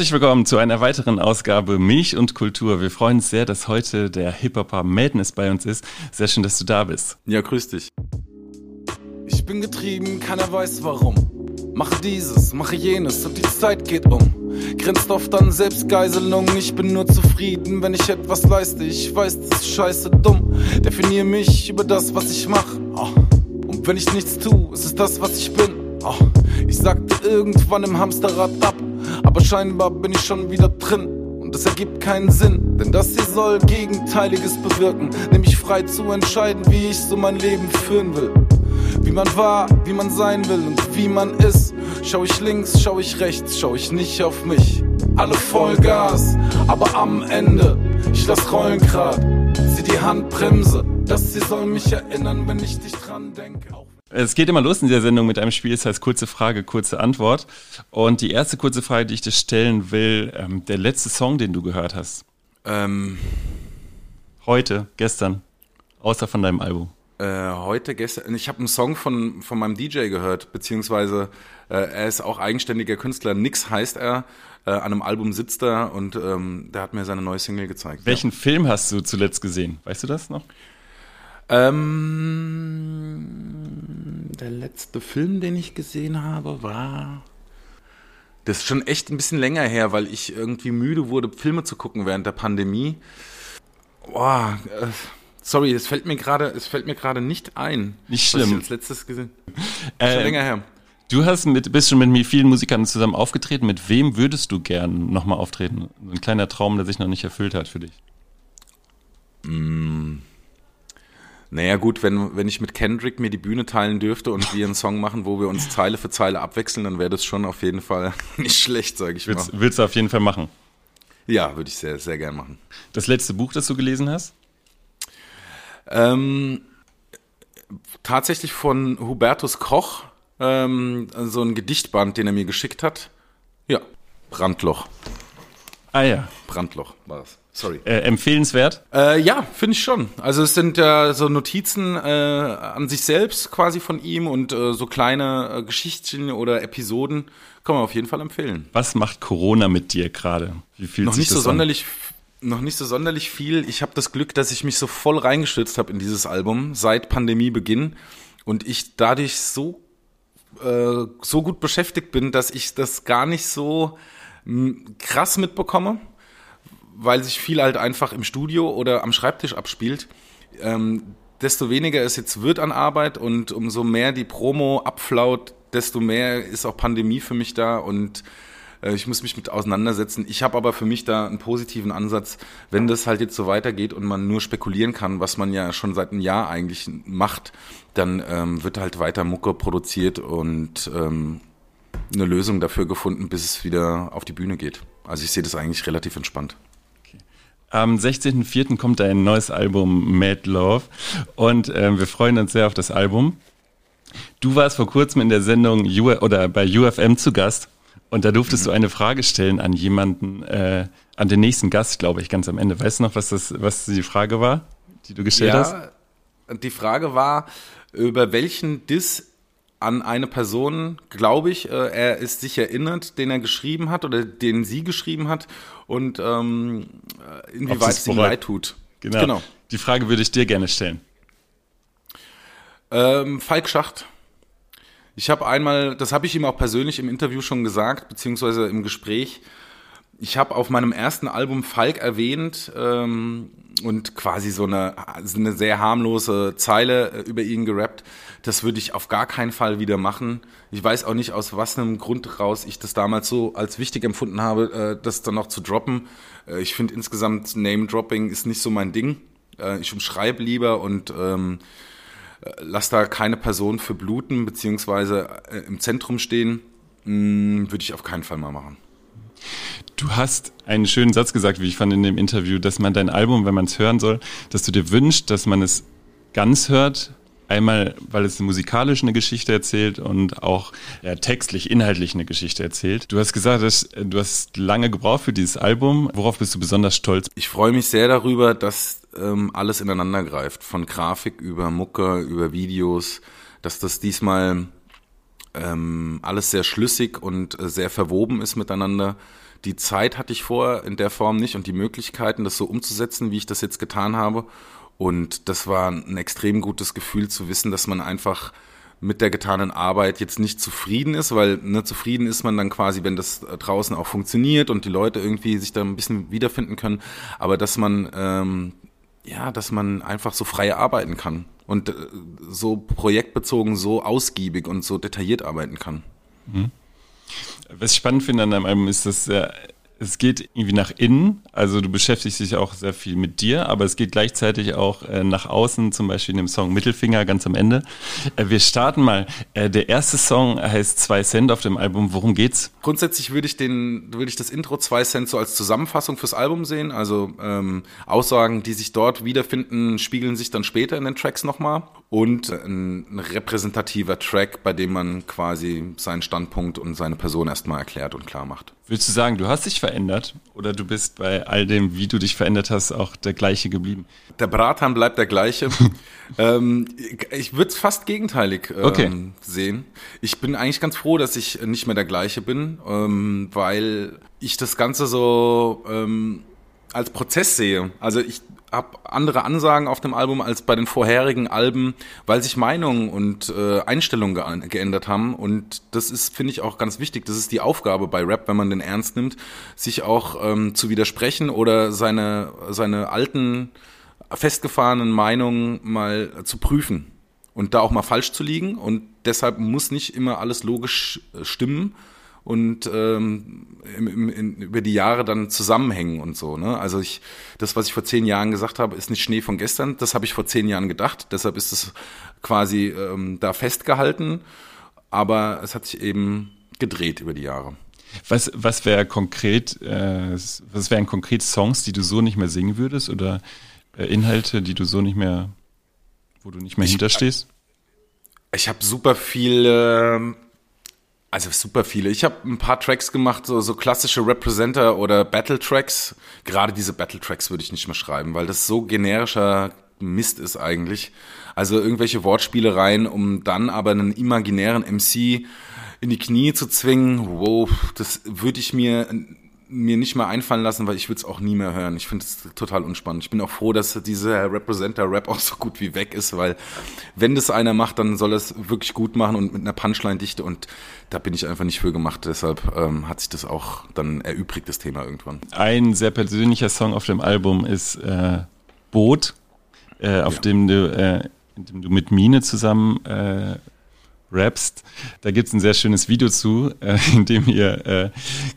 Herzlich willkommen zu einer weiteren Ausgabe Milch und Kultur. Wir freuen uns sehr, dass heute der Hip-Hopper Madness bei uns ist. Sehr schön, dass du da bist. Ja, grüß dich. Ich bin getrieben, keiner weiß warum. Mache dieses, mache jenes und die Zeit geht um. Grenzt oft an Selbstgeiselung. Ich bin nur zufrieden, wenn ich etwas leiste. Ich weiß, das ist scheiße dumm. Definiere mich über das, was ich mache. Oh. Und wenn ich nichts tue, ist es das, was ich bin. Oh. Ich sagte irgendwann im Hamsterrad ab. Aber scheinbar bin ich schon wieder drin. Und es ergibt keinen Sinn, denn das hier soll Gegenteiliges bewirken. Nämlich frei zu entscheiden, wie ich so mein Leben führen will. Wie man war, wie man sein will und wie man ist. Schau ich links, schau ich rechts, schau ich nicht auf mich. Alle Vollgas, aber am Ende, ich lass rollen grad. Zieh die Handbremse, das hier soll mich erinnern, wenn ich dich dran denke. Es geht immer los in dieser Sendung mit einem Spiel, das heißt kurze Frage, kurze Antwort. Und die erste kurze Frage, die ich dir stellen will, ähm, der letzte Song, den du gehört hast. Ähm, Heute, gestern, außer von deinem Album. äh, heute, gestern, ich habe einen Song von, von meinem DJ gehört, beziehungsweise äh, er ist auch eigenständiger Künstler. Nix heißt er. Äh, an einem Album sitzt er und ähm, der hat mir seine neue Single gezeigt. Welchen Film hast du zuletzt gesehen? Weißt du das noch? Ähm, der letzte Film, den ich gesehen habe, war. Das ist schon echt ein bisschen länger her, weil ich irgendwie müde wurde, Filme zu gucken während der Pandemie. Boah, äh, sorry, es fällt mir gerade, es fällt mir gerade nicht ein. Nicht Was ich schlimm. als letztes gesehen. Ist schon Äh, länger her. Du hast mit, bist schon mit mir vielen Musikern zusammen aufgetreten. Mit wem würdest du gern nochmal auftreten? Ein kleiner Traum, der sich noch nicht erfüllt hat für dich. Naja gut, wenn, wenn ich mit Kendrick mir die Bühne teilen dürfte und wir einen Song machen, wo wir uns Zeile für Zeile abwechseln, dann wäre das schon auf jeden Fall nicht schlecht, sage ich mal. Willst, willst du auf jeden Fall machen. Ja, würde ich sehr, sehr gern machen. Das letzte Buch, das du gelesen hast? Ähm, tatsächlich von Hubertus Koch, ähm, so ein Gedichtband, den er mir geschickt hat. Ja, Brandloch. Ah ja. Brandloch war es. Sorry. Äh, empfehlenswert? Äh, ja, finde ich schon. Also es sind ja so Notizen äh, an sich selbst quasi von ihm und äh, so kleine äh, Geschichtchen oder Episoden kann man auf jeden Fall empfehlen. Was macht Corona mit dir gerade? Wie fühlt Noch sich nicht das so an? sonderlich noch nicht so sonderlich viel. Ich habe das Glück, dass ich mich so voll reingestürzt habe in dieses Album seit Pandemiebeginn und ich dadurch so äh, so gut beschäftigt bin, dass ich das gar nicht so krass mitbekomme, weil sich viel halt einfach im Studio oder am Schreibtisch abspielt. Ähm, desto weniger es jetzt wird an Arbeit und umso mehr die Promo abflaut, desto mehr ist auch Pandemie für mich da und äh, ich muss mich mit auseinandersetzen. Ich habe aber für mich da einen positiven Ansatz, wenn das halt jetzt so weitergeht und man nur spekulieren kann, was man ja schon seit einem Jahr eigentlich macht, dann ähm, wird halt weiter Mucke produziert und ähm, eine Lösung dafür gefunden, bis es wieder auf die Bühne geht. Also ich sehe das eigentlich relativ entspannt. Am 16.04. kommt dein neues Album Mad Love und ähm, wir freuen uns sehr auf das Album. Du warst vor kurzem in der Sendung U oder bei UFM zu Gast und da durftest du eine Frage stellen an jemanden, äh, an den nächsten Gast, glaube ich, ganz am Ende. Weißt du noch, was das, was die Frage war, die du gestellt hast? Ja, die Frage war, über welchen Diss an eine Person, glaube ich, äh, er ist sich erinnert, den er geschrieben hat oder den sie geschrieben hat und ähm, äh, inwieweit es ihm leid tut. Genau. genau. Die Frage würde ich dir gerne stellen. Ähm, Falk Schacht. Ich habe einmal, das habe ich ihm auch persönlich im Interview schon gesagt, beziehungsweise im Gespräch. Ich habe auf meinem ersten Album Falk erwähnt ähm, und quasi so eine, so eine sehr harmlose Zeile äh, über ihn gerappt. Das würde ich auf gar keinen Fall wieder machen. Ich weiß auch nicht, aus was einem Grund raus ich das damals so als wichtig empfunden habe, äh, das dann noch zu droppen. Äh, ich finde insgesamt Name-Dropping ist nicht so mein Ding. Ich umschreibe lieber und ähm, lass da keine Person für bluten, beziehungsweise im Zentrum stehen, mh, würde ich auf keinen Fall mal machen. Du hast einen schönen Satz gesagt, wie ich fand in dem Interview, dass man dein Album, wenn man es hören soll, dass du dir wünschst, dass man es ganz hört. Einmal, weil es musikalisch eine Geschichte erzählt und auch ja, textlich, inhaltlich eine Geschichte erzählt. Du hast gesagt, dass, du hast lange gebraucht für dieses Album. Worauf bist du besonders stolz? Ich freue mich sehr darüber, dass ähm, alles ineinander greift. Von Grafik über Mucke, über Videos, dass das diesmal ähm, alles sehr schlüssig und äh, sehr verwoben ist miteinander. Die Zeit hatte ich vorher in der Form nicht und die Möglichkeiten, das so umzusetzen, wie ich das jetzt getan habe. Und das war ein extrem gutes Gefühl zu wissen, dass man einfach mit der getanen Arbeit jetzt nicht zufrieden ist, weil ne, zufrieden ist man dann quasi, wenn das draußen auch funktioniert und die Leute irgendwie sich da ein bisschen wiederfinden können, aber dass man ähm, ja, dass man einfach so frei arbeiten kann und äh, so projektbezogen, so ausgiebig und so detailliert arbeiten kann. Mhm. Was ich spannend finde an deinem Album ist, dass es geht irgendwie nach innen, also du beschäftigst dich auch sehr viel mit dir, aber es geht gleichzeitig auch äh, nach außen, zum Beispiel in dem Song Mittelfinger ganz am Ende. Äh, wir starten mal. Äh, der erste Song heißt Zwei Cent auf dem Album. Worum geht's? Grundsätzlich würde ich den, würde ich das Intro Zwei Cent so als Zusammenfassung fürs Album sehen. Also ähm, Aussagen, die sich dort wiederfinden, spiegeln sich dann später in den Tracks nochmal. Und ein, ein repräsentativer Track, bei dem man quasi seinen Standpunkt und seine Person erstmal erklärt und klar macht. Willst du sagen, du hast dich verändert oder du bist bei all dem, wie du dich verändert hast, auch der gleiche geblieben? Der Bratan bleibt der gleiche. ähm, ich würde es fast gegenteilig ähm, okay. sehen. Ich bin eigentlich ganz froh, dass ich nicht mehr der gleiche bin, ähm, weil ich das Ganze so ähm, als Prozess sehe. Also ich habe andere Ansagen auf dem Album als bei den vorherigen Alben, weil sich Meinungen und äh, Einstellungen ge geändert haben. Und das ist, finde ich, auch ganz wichtig. Das ist die Aufgabe bei Rap, wenn man den ernst nimmt, sich auch ähm, zu widersprechen oder seine, seine alten, festgefahrenen Meinungen mal zu prüfen und da auch mal falsch zu liegen. Und deshalb muss nicht immer alles logisch äh, stimmen und ähm, im, im, in, über die Jahre dann zusammenhängen und so. Ne? Also ich, das, was ich vor zehn Jahren gesagt habe, ist nicht Schnee von gestern. Das habe ich vor zehn Jahren gedacht. Deshalb ist es quasi ähm, da festgehalten. Aber es hat sich eben gedreht über die Jahre. Was, was wäre konkret, äh, was wären konkret Songs, die du so nicht mehr singen würdest oder äh, Inhalte, die du so nicht mehr, wo du nicht mehr ich, hinterstehst? Ich habe super viele also super viele. Ich habe ein paar Tracks gemacht, so, so klassische Representer oder Battle Tracks. Gerade diese Battle Tracks würde ich nicht mehr schreiben, weil das so generischer Mist ist eigentlich. Also irgendwelche Wortspielereien, um dann aber einen imaginären MC in die Knie zu zwingen. Wow, das würde ich mir mir nicht mehr einfallen lassen, weil ich würde es auch nie mehr hören. Ich finde es total unspannend. Ich bin auch froh, dass dieser Representer-Rap auch so gut wie weg ist, weil wenn das einer macht, dann soll er es wirklich gut machen und mit einer Punchline-Dichte und da bin ich einfach nicht für gemacht. Deshalb ähm, hat sich das auch dann erübrigt, das Thema irgendwann. Ein sehr persönlicher Song auf dem Album ist äh, Boot, äh, auf ja. dem du, äh, dem du mit Mine zusammen äh, rappst. Da gibt's ein sehr schönes Video zu, äh, in dem ihr äh,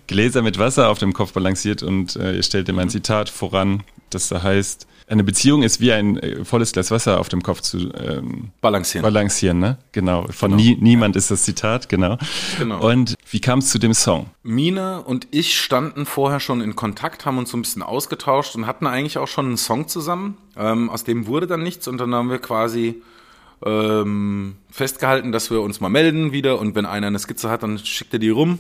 Gläser mit Wasser auf dem Kopf balanciert und äh, ihr stellt ihm ein Zitat voran, das da heißt, eine Beziehung ist wie ein äh, volles Glas Wasser auf dem Kopf zu ähm, balancieren. Balancieren, ne? Genau. Von genau. Nie, niemand ja. ist das Zitat, genau. genau. Und wie kam es zu dem Song? Mine und ich standen vorher schon in Kontakt, haben uns so ein bisschen ausgetauscht und hatten eigentlich auch schon einen Song zusammen. Ähm, aus dem wurde dann nichts und dann haben wir quasi ähm, festgehalten, dass wir uns mal melden wieder und wenn einer eine Skizze hat, dann schickt er die rum.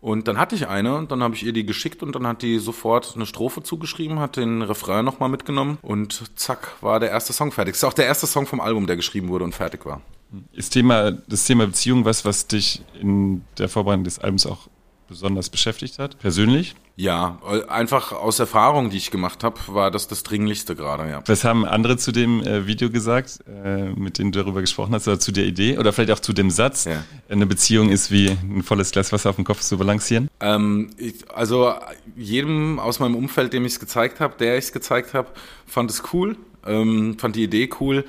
Und dann hatte ich eine und dann habe ich ihr die geschickt und dann hat die sofort eine Strophe zugeschrieben, hat den Refrain nochmal mitgenommen und zack, war der erste Song fertig. Das ist auch der erste Song vom Album, der geschrieben wurde und fertig war. Ist Thema, das Thema Beziehung was, was dich in der Vorbereitung des Albums auch besonders beschäftigt hat, persönlich? Ja, einfach aus Erfahrung, die ich gemacht habe, war das das Dringlichste gerade, ja. Was haben andere zu dem äh, Video gesagt, äh, mit denen du darüber gesprochen hast, oder zu der Idee, oder vielleicht auch zu dem Satz, ja. eine Beziehung ist wie ein volles Glas Wasser auf dem Kopf zu balancieren? Ähm, ich, also jedem aus meinem Umfeld, dem ich es gezeigt habe, der ich es gezeigt habe, fand es cool, ähm, fand die Idee cool.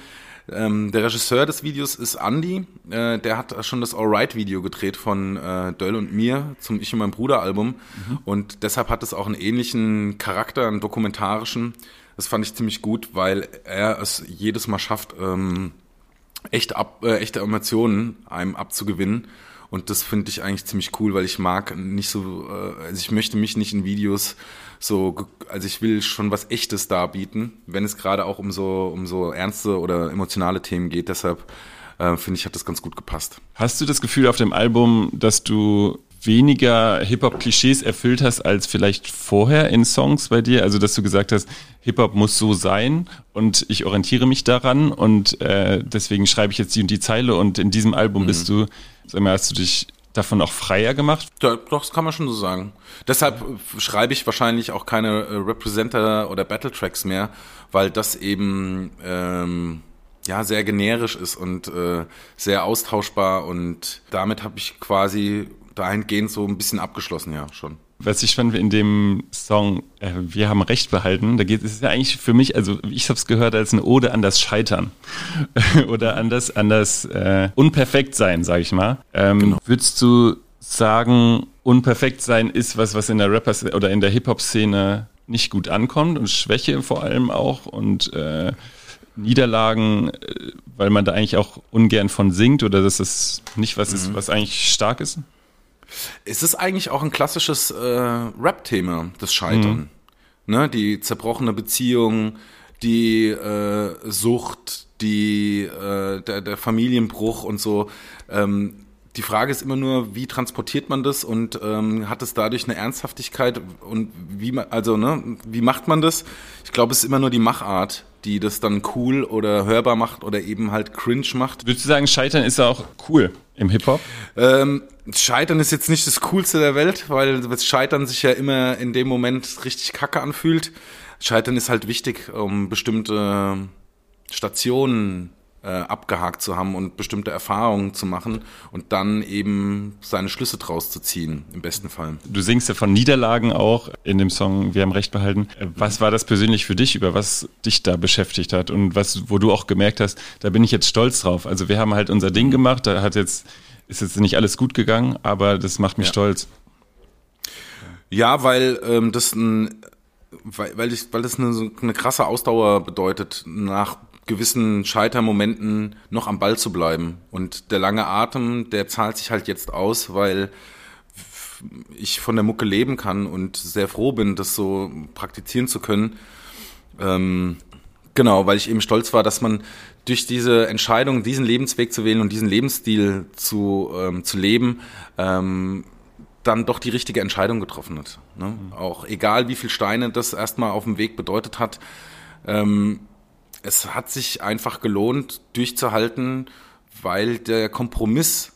Ähm, der Regisseur des Videos ist Andy. Äh, der hat schon das Alright-Video gedreht von äh, Döll und mir zum Ich und mein Bruder-Album. Mhm. Und deshalb hat es auch einen ähnlichen Charakter, einen dokumentarischen. Das fand ich ziemlich gut, weil er es jedes Mal schafft, ähm, echte, ab, äh, echte Emotionen einem abzugewinnen. Und das finde ich eigentlich ziemlich cool, weil ich mag nicht so, äh, also ich möchte mich nicht in Videos so, also ich will schon was Echtes darbieten, wenn es gerade auch um so, um so ernste oder emotionale Themen geht. Deshalb äh, finde ich, hat das ganz gut gepasst. Hast du das Gefühl auf dem Album, dass du weniger Hip-Hop-Klischees erfüllt hast als vielleicht vorher in Songs bei dir? Also, dass du gesagt hast, Hip-Hop muss so sein und ich orientiere mich daran und äh, deswegen schreibe ich jetzt die und die Zeile und in diesem Album mhm. bist du, sag mal, hast du dich davon auch freier gemacht? Doch, das kann man schon so sagen. Deshalb schreibe ich wahrscheinlich auch keine äh, Representer oder Battle Tracks mehr, weil das eben ähm, ja sehr generisch ist und äh, sehr austauschbar und damit habe ich quasi dahingehend so ein bisschen abgeschlossen, ja, schon was ich fand in dem Song äh, Wir haben Recht behalten, da geht es ja eigentlich für mich, also ich habe es gehört als eine Ode an das Scheitern oder an das, an das äh, Unperfektsein, sag ich mal. Ähm, genau. Würdest du sagen, unperfekt sein ist was, was in der Rapper oder in der Hip-Hop-Szene nicht gut ankommt und Schwäche vor allem auch und äh, Niederlagen, äh, weil man da eigentlich auch ungern von singt oder dass das nicht was mhm. ist, was eigentlich stark ist? Es ist eigentlich auch ein klassisches äh, Rap-Thema, das Scheitern. Mhm. Ne? Die zerbrochene Beziehung, die äh, Sucht, die, äh, der, der Familienbruch und so. Ähm, die Frage ist immer nur, wie transportiert man das und ähm, hat es dadurch eine Ernsthaftigkeit und wie man, also ne, wie macht man das? Ich glaube, es ist immer nur die Machart, die das dann cool oder hörbar macht oder eben halt cringe macht. Würdest du sagen, Scheitern ist auch cool im Hip-Hop? Ähm, Scheitern ist jetzt nicht das Coolste der Welt, weil das Scheitern sich ja immer in dem Moment richtig kacke anfühlt. Scheitern ist halt wichtig, um bestimmte Stationen äh, abgehakt zu haben und bestimmte Erfahrungen zu machen und dann eben seine Schlüsse draus zu ziehen, im besten Fall. Du singst ja von Niederlagen auch in dem Song Wir haben Recht behalten. Äh, was war das persönlich für dich, über was dich da beschäftigt hat und was, wo du auch gemerkt hast, da bin ich jetzt stolz drauf. Also wir haben halt unser Ding gemacht, da hat jetzt, ist jetzt nicht alles gut gegangen, aber das macht mich ja. stolz. Ja, weil ähm, das ein weil, weil, ich, weil das eine, eine krasse Ausdauer bedeutet, nach gewissen Scheitermomenten noch am Ball zu bleiben. Und der lange Atem, der zahlt sich halt jetzt aus, weil ich von der Mucke leben kann und sehr froh bin, das so praktizieren zu können. Ähm, genau, weil ich eben stolz war, dass man durch diese Entscheidung, diesen Lebensweg zu wählen und diesen Lebensstil zu, ähm, zu leben, ähm, dann doch die richtige Entscheidung getroffen hat. Ne? Mhm. Auch egal, wie viele Steine das erstmal auf dem Weg bedeutet hat. Ähm, es hat sich einfach gelohnt, durchzuhalten, weil der Kompromiss,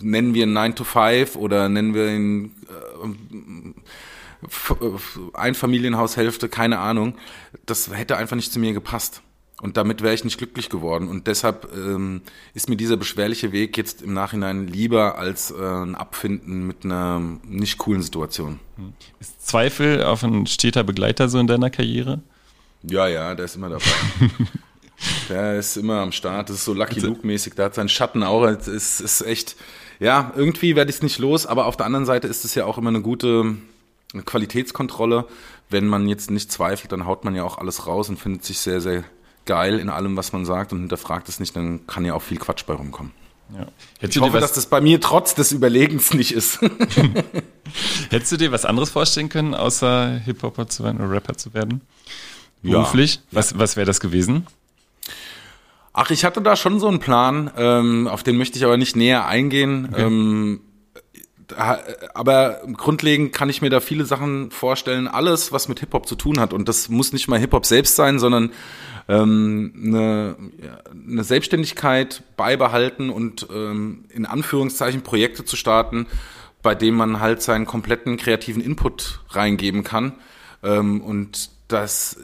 nennen wir ihn 9 to 5 oder nennen wir ihn äh, Einfamilienhaushälfte, keine Ahnung, das hätte einfach nicht zu mir gepasst. Und damit wäre ich nicht glücklich geworden. Und deshalb ähm, ist mir dieser beschwerliche Weg jetzt im Nachhinein lieber als äh, ein Abfinden mit einer nicht coolen Situation. Ist Zweifel auf ein steter Begleiter so in deiner Karriere? Ja, ja, der ist immer dabei. der ist immer am Start. Das ist so Lucky Luke-mäßig. Der hat seinen Schatten auch. Es ist, ist echt, ja, irgendwie werde ich es nicht los. Aber auf der anderen Seite ist es ja auch immer eine gute Qualitätskontrolle. Wenn man jetzt nicht zweifelt, dann haut man ja auch alles raus und findet sich sehr, sehr geil in allem, was man sagt und hinterfragt es nicht. Dann kann ja auch viel Quatsch bei rumkommen. Ja. ich hoffe, dass das bei mir trotz des Überlegens nicht ist. Hättest du dir was anderes vorstellen können, außer Hip-Hopper zu werden oder Rapper zu werden? Beruflich? Ja. Was, was wäre das gewesen? Ach, ich hatte da schon so einen Plan, ähm, auf den möchte ich aber nicht näher eingehen. Okay. Ähm, aber grundlegend kann ich mir da viele Sachen vorstellen, alles, was mit Hip-Hop zu tun hat. Und das muss nicht mal Hip-Hop selbst sein, sondern ähm, eine, eine Selbstständigkeit beibehalten und ähm, in Anführungszeichen Projekte zu starten, bei denen man halt seinen kompletten kreativen Input reingeben kann. Ähm, und das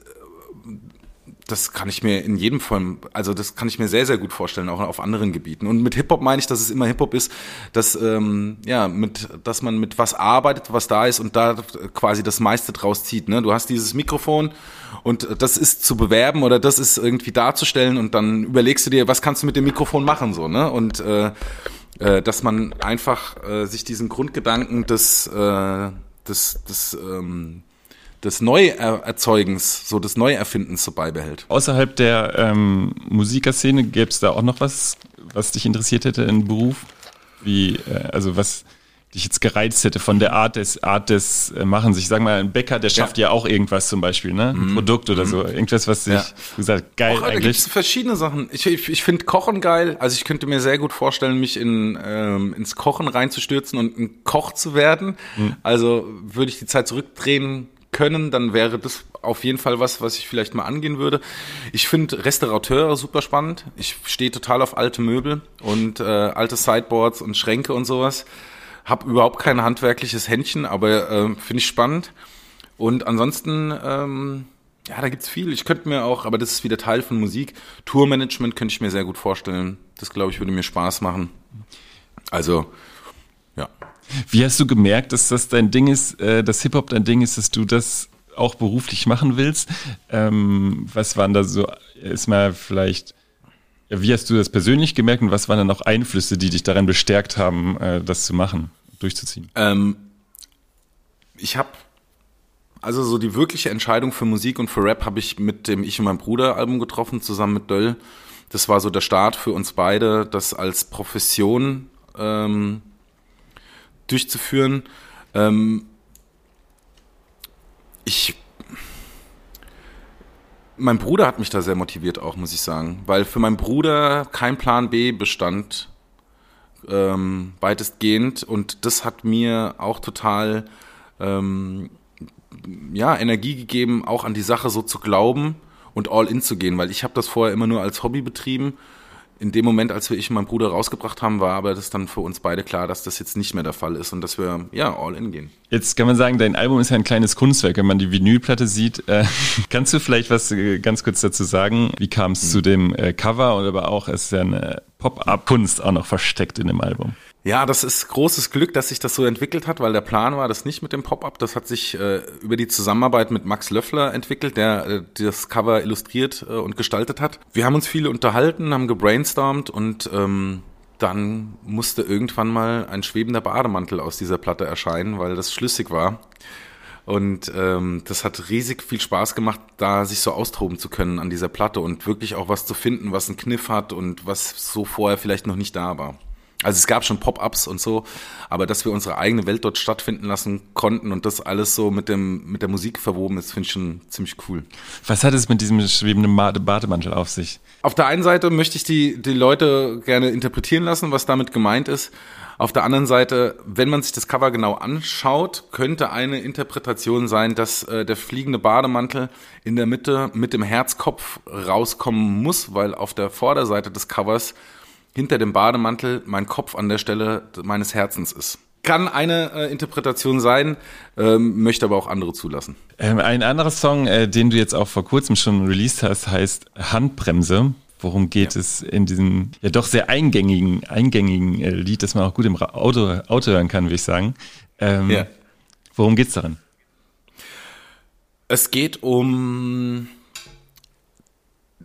das kann ich mir in jedem Fall, also das kann ich mir sehr, sehr gut vorstellen, auch auf anderen Gebieten. Und mit Hip-Hop meine ich, dass es immer Hip-Hop ist, dass, ähm, ja, mit, dass man mit was arbeitet, was da ist und da quasi das meiste draus zieht. Ne? Du hast dieses Mikrofon und das ist zu bewerben oder das ist irgendwie darzustellen und dann überlegst du dir, was kannst du mit dem Mikrofon machen, so, ne? Und äh, äh, dass man einfach äh, sich diesen Grundgedanken des, äh, des, des ähm, des Neuerzeugens, so des Neuerfindens so beibehält. Außerhalb der ähm, Musikerszene gäbe es da auch noch was, was dich interessiert hätte in Beruf? Wie, äh, also was dich jetzt gereizt hätte von der Art des Art des äh, Machens. Ich sag mal, ein Bäcker, der schafft ja, ja auch irgendwas zum Beispiel, ne? Ein mhm. Produkt oder mhm. so. Irgendwas, was sich, ja. gesagt, geil Och, eigentlich. Da gibt's verschiedene Sachen. Ich, ich, ich finde Kochen geil. Also ich könnte mir sehr gut vorstellen, mich in, ähm, ins Kochen reinzustürzen und ein Koch zu werden. Mhm. Also würde ich die Zeit zurückdrehen können, dann wäre das auf jeden Fall was, was ich vielleicht mal angehen würde. Ich finde Restaurateure super spannend. Ich stehe total auf alte Möbel und äh, alte Sideboards und Schränke und sowas. Hab überhaupt kein handwerkliches Händchen, aber äh, finde ich spannend. Und ansonsten, ähm, ja, da gibt's viel. Ich könnte mir auch, aber das ist wieder Teil von Musik. Tourmanagement könnte ich mir sehr gut vorstellen. Das, glaube ich, würde mir Spaß machen. Also. Wie hast du gemerkt, dass das dein Ding ist, äh, dass Hip-Hop dein Ding ist, dass du das auch beruflich machen willst? Ähm, was waren da so, ist mal vielleicht, wie hast du das persönlich gemerkt und was waren dann noch Einflüsse, die dich daran bestärkt haben, äh, das zu machen, durchzuziehen? Ähm, ich habe also so die wirkliche Entscheidung für Musik und für Rap habe ich mit dem Ich und mein Bruder Album getroffen, zusammen mit Döll. Das war so der Start für uns beide, das als Profession ähm, durchzuführen. Ähm, ich mein Bruder hat mich da sehr motiviert auch, muss ich sagen, weil für meinen Bruder kein Plan B bestand, ähm, weitestgehend und das hat mir auch total ähm, ja, Energie gegeben, auch an die Sache so zu glauben und all in zu gehen, weil ich habe das vorher immer nur als Hobby betrieben. In dem Moment, als wir ich und mein Bruder rausgebracht haben, war aber das dann für uns beide klar, dass das jetzt nicht mehr der Fall ist und dass wir ja all in gehen. Jetzt kann man sagen, dein Album ist ja ein kleines Kunstwerk, wenn man die Vinylplatte sieht. Äh, kannst du vielleicht was äh, ganz kurz dazu sagen? Wie kam es hm. zu dem äh, Cover und aber auch es ist ja eine Pop-up-Kunst auch noch versteckt in dem Album? Ja, das ist großes Glück, dass sich das so entwickelt hat, weil der Plan war das nicht mit dem Pop-up. Das hat sich äh, über die Zusammenarbeit mit Max Löffler entwickelt, der äh, das Cover illustriert äh, und gestaltet hat. Wir haben uns viele unterhalten, haben gebrainstormt und ähm, dann musste irgendwann mal ein schwebender Bademantel aus dieser Platte erscheinen, weil das schlüssig war. Und ähm, das hat riesig viel Spaß gemacht, da sich so austoben zu können an dieser Platte und wirklich auch was zu finden, was einen Kniff hat und was so vorher vielleicht noch nicht da war. Also es gab schon Pop-ups und so, aber dass wir unsere eigene Welt dort stattfinden lassen konnten und das alles so mit dem mit der Musik verwoben ist, finde ich schon ziemlich cool. Was hat es mit diesem schwebenden Bademantel auf sich? Auf der einen Seite möchte ich die die Leute gerne interpretieren lassen, was damit gemeint ist. Auf der anderen Seite, wenn man sich das Cover genau anschaut, könnte eine Interpretation sein, dass äh, der fliegende Bademantel in der Mitte mit dem Herzkopf rauskommen muss, weil auf der Vorderseite des Covers hinter dem Bademantel mein Kopf an der Stelle meines Herzens ist. Kann eine äh, Interpretation sein, ähm, möchte aber auch andere zulassen. Ähm, ein anderer Song, äh, den du jetzt auch vor kurzem schon released hast, heißt Handbremse. Worum geht ja. es in diesem ja doch sehr eingängigen, eingängigen äh, Lied, das man auch gut im Auto, Auto hören kann, würde ich sagen. Ähm, ja. Worum geht's darin? Es geht um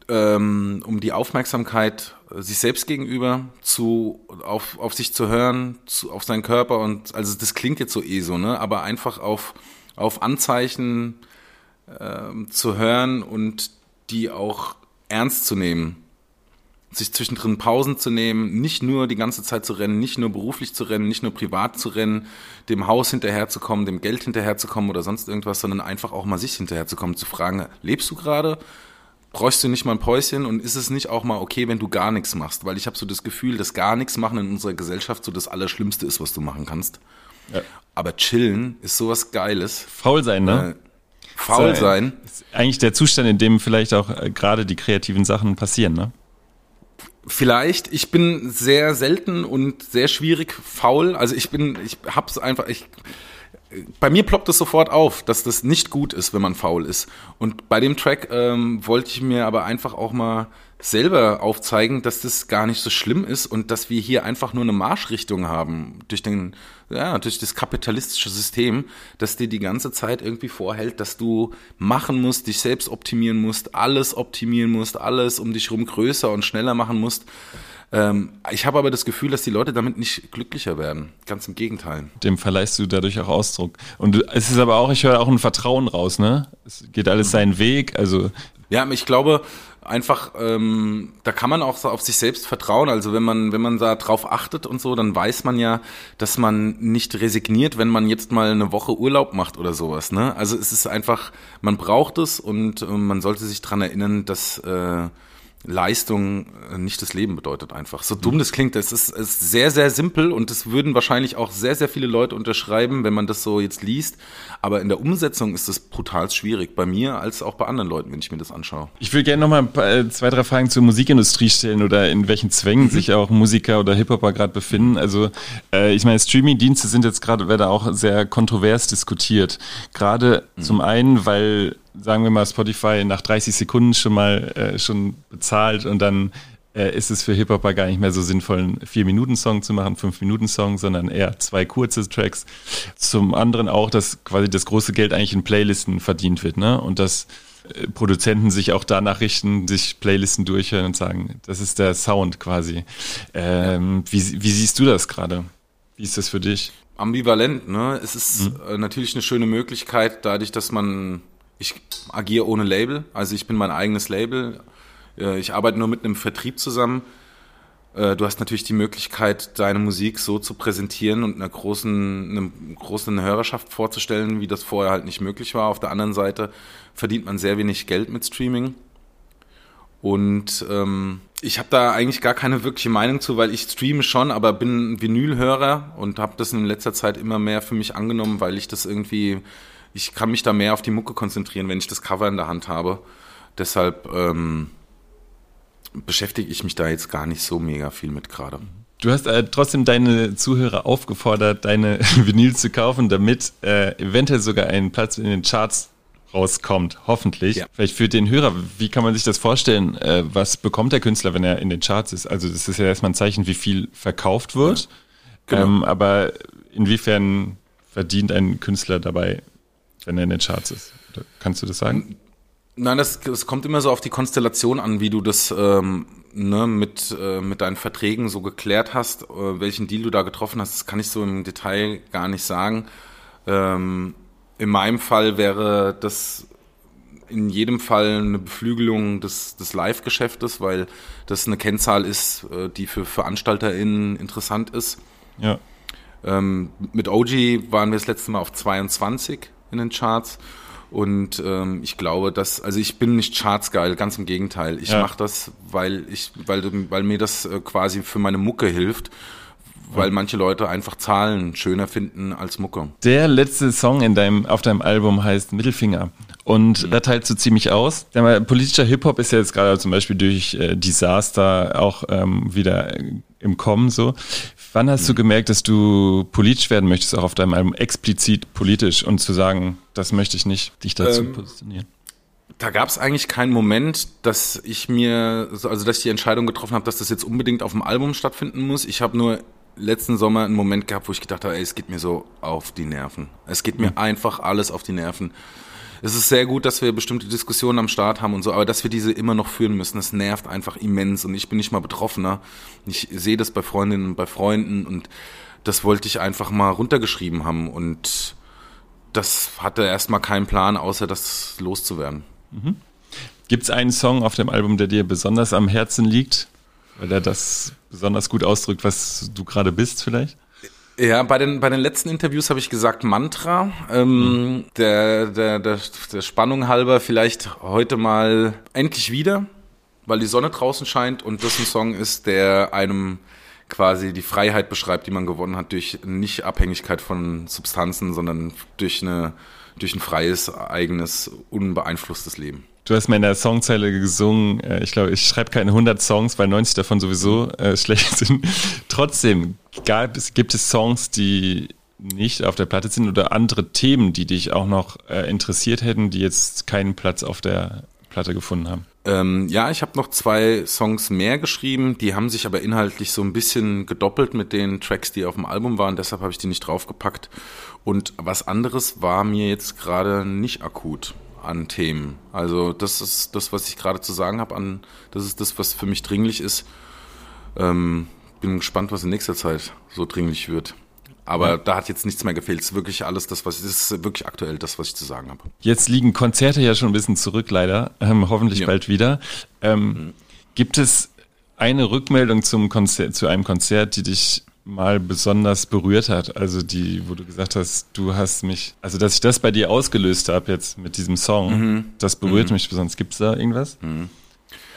ähm, um die Aufmerksamkeit äh, sich selbst gegenüber zu auf, auf sich zu hören, zu, auf seinen Körper und also das klingt jetzt so eh so, ne? Aber einfach auf auf Anzeichen ähm, zu hören und die auch ernst zu nehmen, sich zwischendrin Pausen zu nehmen, nicht nur die ganze Zeit zu rennen, nicht nur beruflich zu rennen, nicht nur privat zu rennen, dem Haus hinterherzukommen, dem Geld hinterherzukommen oder sonst irgendwas, sondern einfach auch mal sich hinterherzukommen, zu fragen, lebst du gerade? Bräuchst du nicht mal ein Päuschen und ist es nicht auch mal okay, wenn du gar nichts machst? Weil ich habe so das Gefühl, dass gar nichts machen in unserer Gesellschaft so das Allerschlimmste ist, was du machen kannst. Ja. Aber chillen ist sowas Geiles. Faul sein, ne? Äh, faul so, sein. Ist eigentlich der Zustand, in dem vielleicht auch äh, gerade die kreativen Sachen passieren, ne? Vielleicht. Ich bin sehr selten und sehr schwierig faul. Also ich bin, ich hab's einfach, ich bei mir ploppt es sofort auf, dass das nicht gut ist, wenn man faul ist. Und bei dem Track ähm, wollte ich mir aber einfach auch mal selber aufzeigen, dass das gar nicht so schlimm ist und dass wir hier einfach nur eine Marschrichtung haben durch den, ja, durch das kapitalistische System, dass dir die ganze Zeit irgendwie vorhält, dass du machen musst, dich selbst optimieren musst, alles optimieren musst, alles um dich rum größer und schneller machen musst. Ähm, ich habe aber das Gefühl, dass die Leute damit nicht glücklicher werden. Ganz im Gegenteil. Dem verleihst du dadurch auch Ausdruck. Und es ist aber auch, ich höre auch ein Vertrauen raus, ne? Es geht alles seinen Weg. Also ja, ich glaube einfach, ähm, da kann man auch so auf sich selbst vertrauen. Also wenn man, wenn man da drauf achtet und so, dann weiß man ja, dass man nicht resigniert, wenn man jetzt mal eine Woche Urlaub macht oder sowas. Ne? Also es ist einfach, man braucht es und äh, man sollte sich dran erinnern, dass äh, Leistung äh, nicht das Leben bedeutet einfach. So dumm das klingt, es ist, ist sehr, sehr simpel und das würden wahrscheinlich auch sehr, sehr viele Leute unterschreiben, wenn man das so jetzt liest. Aber in der Umsetzung ist es brutal schwierig, bei mir als auch bei anderen Leuten, wenn ich mir das anschaue. Ich will gerne nochmal äh, zwei, drei Fragen zur Musikindustrie stellen oder in welchen Zwängen mhm. sich auch Musiker oder Hip-Hopper gerade befinden. Also äh, ich meine, Streaming-Dienste sind jetzt gerade, werden auch sehr kontrovers diskutiert. Gerade mhm. zum einen, weil sagen wir mal, Spotify nach 30 Sekunden schon mal äh, schon bezahlt und dann äh, ist es für Hip-Hopper gar nicht mehr so sinnvoll, einen 4-Minuten-Song zu machen, 5-Minuten-Song, sondern eher zwei kurze Tracks. Zum anderen auch, dass quasi das große Geld eigentlich in Playlisten verdient wird, ne? Und dass äh, Produzenten sich auch danach richten, sich Playlisten durchhören und sagen, das ist der Sound quasi. Ähm, ja. wie, wie siehst du das gerade? Wie ist das für dich? Ambivalent, ne? Es ist mhm. natürlich eine schöne Möglichkeit, dadurch, dass man ich agiere ohne Label, also ich bin mein eigenes Label. Äh, ich arbeite nur mit einem Vertrieb zusammen. Äh, du hast natürlich die Möglichkeit, deine Musik so zu präsentieren und einer großen, einer großen Hörerschaft vorzustellen, wie das vorher halt nicht möglich war. Auf der anderen Seite verdient man sehr wenig Geld mit Streaming. Und ähm, ich habe da eigentlich gar keine wirkliche Meinung zu, weil ich streame schon, aber bin Vinylhörer und habe das in letzter Zeit immer mehr für mich angenommen, weil ich das irgendwie ich kann mich da mehr auf die Mucke konzentrieren, wenn ich das Cover in der Hand habe. Deshalb ähm, beschäftige ich mich da jetzt gar nicht so mega viel mit gerade. Du hast äh, trotzdem deine Zuhörer aufgefordert, deine Vinyl zu kaufen, damit äh, eventuell sogar ein Platz in den Charts rauskommt, hoffentlich. Ja. Vielleicht für den Hörer, wie kann man sich das vorstellen? Äh, was bekommt der Künstler, wenn er in den Charts ist? Also das ist ja erstmal ein Zeichen, wie viel verkauft wird. Ja, genau. ähm, aber inwiefern verdient ein Künstler dabei wenn er in den Charts ist. Kannst du das sagen? Nein, das, das kommt immer so auf die Konstellation an, wie du das ähm, ne, mit, äh, mit deinen Verträgen so geklärt hast, äh, welchen Deal du da getroffen hast. Das kann ich so im Detail gar nicht sagen. Ähm, in meinem Fall wäre das in jedem Fall eine Beflügelung des, des Live-Geschäftes, weil das eine Kennzahl ist, äh, die für VeranstalterInnen interessant ist. Ja. Ähm, mit OG waren wir das letzte Mal auf 22 in den Charts. Und ähm, ich glaube, dass, also ich bin nicht chartsgeil, ganz im Gegenteil. Ich ja. mache das, weil ich, weil, weil mir das äh, quasi für meine Mucke hilft weil manche Leute einfach Zahlen schöner finden als Mucke. Der letzte Song in deinem, auf deinem Album heißt Mittelfinger. Und mhm. da teilst du ziemlich aus. Politischer Hip-Hop ist ja jetzt gerade zum Beispiel durch äh, Disaster auch ähm, wieder im Kommen so. Wann hast mhm. du gemerkt, dass du politisch werden möchtest, auch auf deinem Album explizit politisch und zu sagen, das möchte ich nicht, dich dazu ähm, positionieren? Da gab es eigentlich keinen Moment, dass ich mir, also dass ich die Entscheidung getroffen habe, dass das jetzt unbedingt auf dem Album stattfinden muss. Ich habe nur letzten Sommer einen Moment gehabt, wo ich gedacht habe, ey, es geht mir so auf die Nerven. Es geht mir mhm. einfach alles auf die Nerven es ist sehr gut, dass wir bestimmte Diskussionen am Start haben und so, aber dass wir diese immer noch führen müssen, das nervt einfach immens und ich bin nicht mal Betroffener. Ich sehe das bei Freundinnen und bei Freunden und das wollte ich einfach mal runtergeschrieben haben und das hatte erstmal keinen Plan, außer das loszuwerden. Mhm. Gibt es einen Song auf dem Album, der dir besonders am Herzen liegt? Weil er das besonders gut ausdrückt, was du gerade bist, vielleicht? Ja, bei den, bei den letzten Interviews habe ich gesagt Mantra. Ähm, mhm. der, der, der, der Spannung halber vielleicht heute mal endlich wieder, weil die Sonne draußen scheint und das ein Song ist, der einem quasi die Freiheit beschreibt, die man gewonnen hat durch nicht Abhängigkeit von Substanzen, sondern durch eine durch ein freies, eigenes, unbeeinflusstes Leben. Du hast mir in der Songzeile gesungen, äh, ich glaube, ich schreibe keine 100 Songs, weil 90 davon sowieso äh, schlecht sind. Trotzdem gab es, gibt es Songs, die nicht auf der Platte sind oder andere Themen, die dich auch noch äh, interessiert hätten, die jetzt keinen Platz auf der Platte gefunden haben? Ähm, ja, ich habe noch zwei Songs mehr geschrieben, die haben sich aber inhaltlich so ein bisschen gedoppelt mit den Tracks, die auf dem Album waren, deshalb habe ich die nicht draufgepackt. Und was anderes war mir jetzt gerade nicht akut an Themen. Also das ist das, was ich gerade zu sagen habe. Das ist das, was für mich dringlich ist. Ähm, bin gespannt, was in nächster Zeit so dringlich wird. Aber ja. da hat jetzt nichts mehr gefehlt. Es ist wirklich alles das, was es ist wirklich aktuell das, was ich zu sagen habe. Jetzt liegen Konzerte ja schon ein bisschen zurück, leider. Ähm, hoffentlich ja. bald wieder. Ähm, mhm. Gibt es eine Rückmeldung zum Konzert, zu einem Konzert, die dich mal besonders berührt hat? Also die, wo du gesagt hast, du hast mich, also dass ich das bei dir ausgelöst habe jetzt mit diesem Song, mhm. das berührt mhm. mich besonders. Gibt es da irgendwas? Mhm.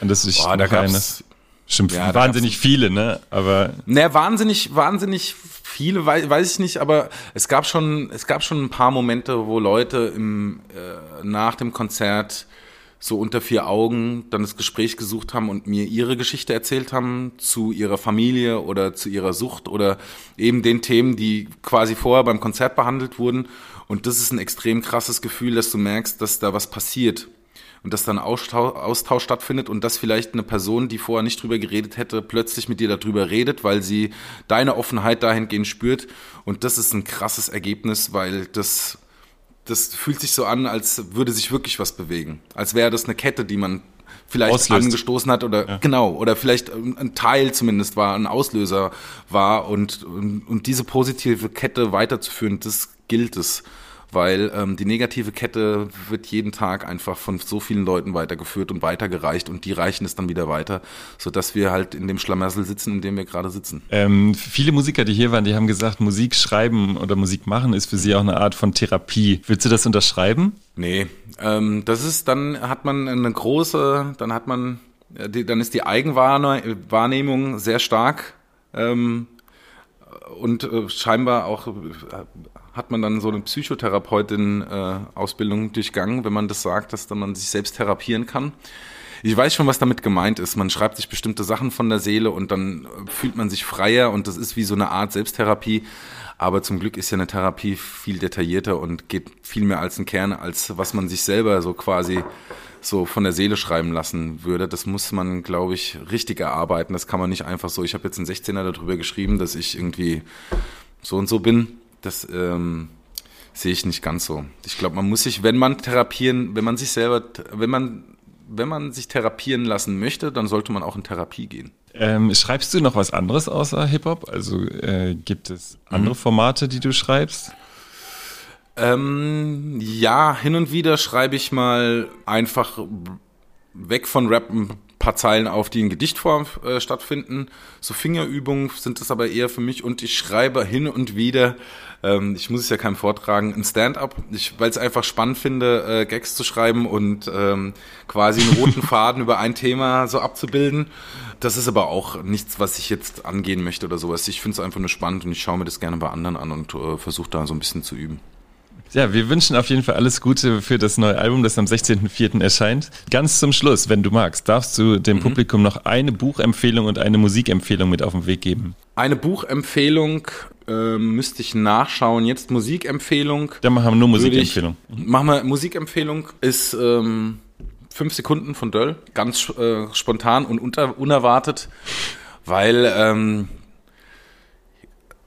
An das du dich Boah, da erinnerst? Stimmt, Ja, wahnsinnig viele, ne? Aber Ne, wahnsinnig, wahnsinnig viele, weiß, weiß ich nicht, aber es gab schon, es gab schon ein paar Momente, wo Leute im, äh, nach dem Konzert so unter vier Augen dann das Gespräch gesucht haben und mir ihre Geschichte erzählt haben zu ihrer Familie oder zu ihrer Sucht oder eben den Themen, die quasi vorher beim Konzert behandelt wurden. Und das ist ein extrem krasses Gefühl, dass du merkst, dass da was passiert und dass dann Austausch, Austausch stattfindet und dass vielleicht eine Person, die vorher nicht drüber geredet hätte, plötzlich mit dir darüber redet, weil sie deine Offenheit dahingehend spürt. Und das ist ein krasses Ergebnis, weil das, das fühlt sich so an, als würde sich wirklich was bewegen. Als wäre das eine Kette, die man vielleicht Auslöst. angestoßen hat oder genau oder vielleicht ein Teil zumindest war ein Auslöser war und und, und diese positive Kette weiterzuführen das gilt es weil ähm, die negative Kette wird jeden Tag einfach von so vielen Leuten weitergeführt und weitergereicht und die reichen es dann wieder weiter, sodass wir halt in dem Schlamassel sitzen, in dem wir gerade sitzen. ähm, viele Musiker, die hier waren, die haben gesagt, Musik schreiben oder Musik machen ist für sie auch eine Art von Therapie. Willst du das unterschreiben? Nee, ähm, das ist, dann hat man eine große, dann hat man, äh, dann ist die Eigenwahrnehmung sehr stark ähm, und äh, scheinbar auch äh, hat man dann so eine Psychotherapeutin-Ausbildung durchgangen, wenn man das sagt, dass dann man sich selbst therapieren kann. Ich weiß schon, was damit gemeint ist. Man schreibt sich bestimmte Sachen von der Seele und dann äh, fühlt man sich freier und das ist wie so eine Art Selbsttherapie. Aber zum Glück ist ja eine Therapie viel detaillierter und geht viel mehr als ein Kern, als was man sich selber so quasi so von der Seele schreiben lassen würde. Das muss man, glaube ich, richtig erarbeiten. Das kann man nicht einfach so. Ich habe jetzt einen 16er darüber geschrieben, dass ich irgendwie so und so bin. Das ähm, sehe ich nicht ganz so. Ich glaube, man muss sich, wenn man therapieren, wenn man sich selber, wenn man wenn man sich therapieren lassen möchte, dann sollte man auch in Therapie gehen. Ähm, schreibst du noch was anderes außer Hip-Hop? Also äh, gibt es andere Formate, die du schreibst? Ähm, ja, hin und wieder schreibe ich mal einfach weg von Rap ein paar Zeilen auf, die in Gedichtform äh, stattfinden. So Fingerübungen sind es aber eher für mich und ich schreibe hin und wieder, ähm, ich muss es ja keinem vortragen, ein Stand-up, weil es einfach spannend finde, äh, Gags zu schreiben und ähm, quasi einen roten Faden über ein Thema so abzubilden. Das ist aber auch nichts, was ich jetzt angehen möchte oder sowas. Ich finde es einfach nur spannend und ich schaue mir das gerne bei anderen an und äh, versuche da so ein bisschen zu üben. Ja, wir wünschen auf jeden Fall alles Gute für das neue Album, das am 16.04. erscheint. Ganz zum Schluss, wenn du magst, darfst du dem Publikum noch eine Buchempfehlung und eine Musikempfehlung mit auf den Weg geben. Eine Buchempfehlung ähm, müsste ich nachschauen. Jetzt Musikempfehlung. Dann machen wir nur Würde ich- Musikempfehlung. Machen wir Musikempfehlung ist ähm, fünf Sekunden von Döll, ganz äh, spontan und unter, unerwartet, weil ähm,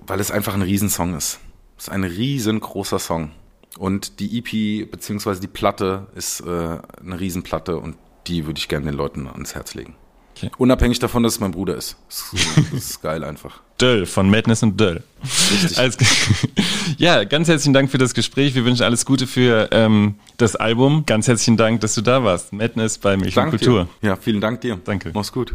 weil es einfach ein Riesensong ist. Es ist ein riesengroßer Song und die EP beziehungsweise die Platte ist äh, eine Riesenplatte und die würde ich gerne den Leuten ans Herz legen. Okay. Unabhängig davon, dass es mein Bruder ist. Das ist, das ist geil einfach. Döll von Madness und Döll. Richtig. Alles, ja, ganz herzlichen Dank für das Gespräch. Wir wünschen alles Gute für ähm, das Album. Ganz herzlichen Dank, dass du da warst. Madness bei Milch und Danke Kultur. dir. Ja, vielen Dank dir. Danke. Mach's gut.